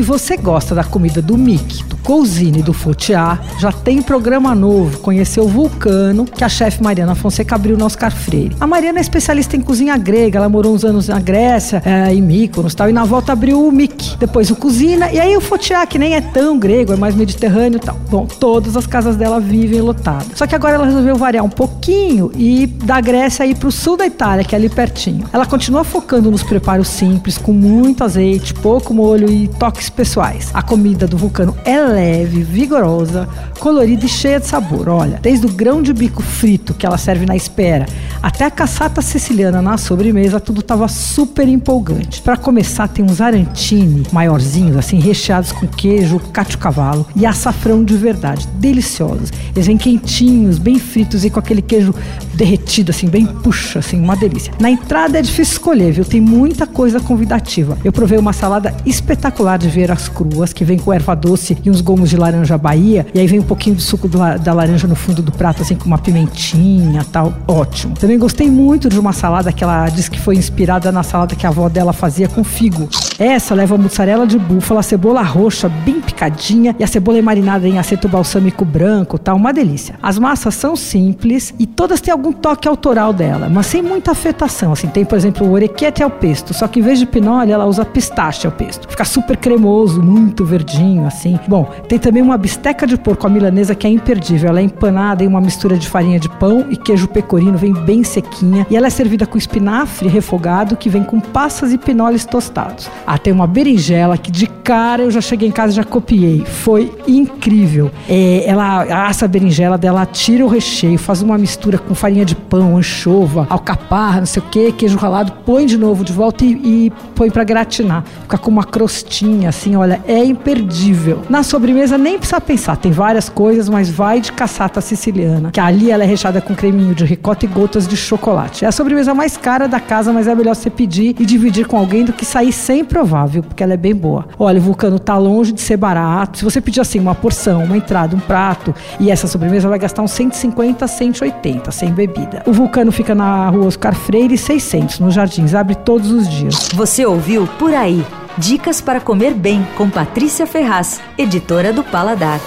Se você gosta da comida do Mickey, do Cousine e do Fotiá, já tem programa novo, conhecer o Vulcano, que a chefe Mariana Fonseca abriu no Oscar Freire. A Mariana é especialista em cozinha grega, ela morou uns anos na Grécia, é, em Mykonos tal, e na volta abriu o Mickey, depois o Cousina, e aí o Fotiá, que nem é tão grego, é mais mediterrâneo e tal. Bom, todas as casas dela vivem lotadas. Só que agora ela resolveu variar um pouquinho e da Grécia ir para o sul da Itália, que é ali pertinho. Ela continua focando nos preparos simples, com muito azeite, pouco molho e toques pessoais. A comida do Vulcano é leve, vigorosa, colorida e cheia de sabor. Olha, desde o grão de bico frito que ela serve na espera, até a caçata siciliana na sobremesa, tudo estava super empolgante. Para começar, tem uns arantini maiorzinhos, assim, recheados com queijo, cacio cavalo e açafrão de verdade, deliciosos. Eles vêm quentinhos, bem fritos e com aquele queijo derretido, assim, bem puxa, assim, uma delícia. Na entrada é difícil escolher, viu? Tem muita coisa convidativa. Eu provei uma salada espetacular de veras cruas, que vem com erva doce e uns gomos de laranja Bahia, e aí vem um pouquinho de suco da laranja no fundo do prato, assim, com uma pimentinha tal. Ótimo. Também gostei muito de uma salada que ela disse que foi inspirada na salada que a avó dela fazia com figo. Essa leva mussarela de búfala, cebola roxa bem picadinha e a cebola é marinada em aceto balsâmico branco, tal, uma delícia. As massas são simples e todas têm algum toque autoral dela, mas sem muita afetação. Assim, tem, por exemplo, o orequete ao pesto, só que em vez de pinole, ela usa pistache ao pesto. Fica super cremoso, muito verdinho, assim. Bom, tem também uma bisteca de porco à milanesa que é imperdível. Ela é empanada em uma mistura de farinha de pão e queijo pecorino, vem bem sequinha. E ela é servida com espinafre refogado, que vem com passas e pinoles tostados. Ah, tem uma berinjela que de cara eu já cheguei em casa e já copiei. Foi incrível. É, ela assa a berinjela dela, tira o recheio, faz uma mistura com farinha de pão, anchova, alcaparra, não sei o que, queijo ralado, põe de novo de volta e, e põe para gratinar. Fica com uma crostinha, assim, olha, é imperdível. Na sobremesa nem precisa pensar, tem várias coisas, mas vai de caçata siciliana, que ali ela é recheada com creminho de ricota e gotas de chocolate. É a sobremesa mais cara da casa, mas é melhor você pedir e dividir com alguém do que sair sem provável, porque ela é bem boa. Olha, o vulcano tá longe de ser barato. Se você pedir assim uma porção, uma entrada, um prato e essa sobremesa vai gastar uns 150 a 180 sem bebida. O vulcano fica na rua Oscar Freire 600, nos Jardins, abre todos os dias. Você ouviu Por Aí. Dicas para comer bem com Patrícia Ferraz, editora do Paladar.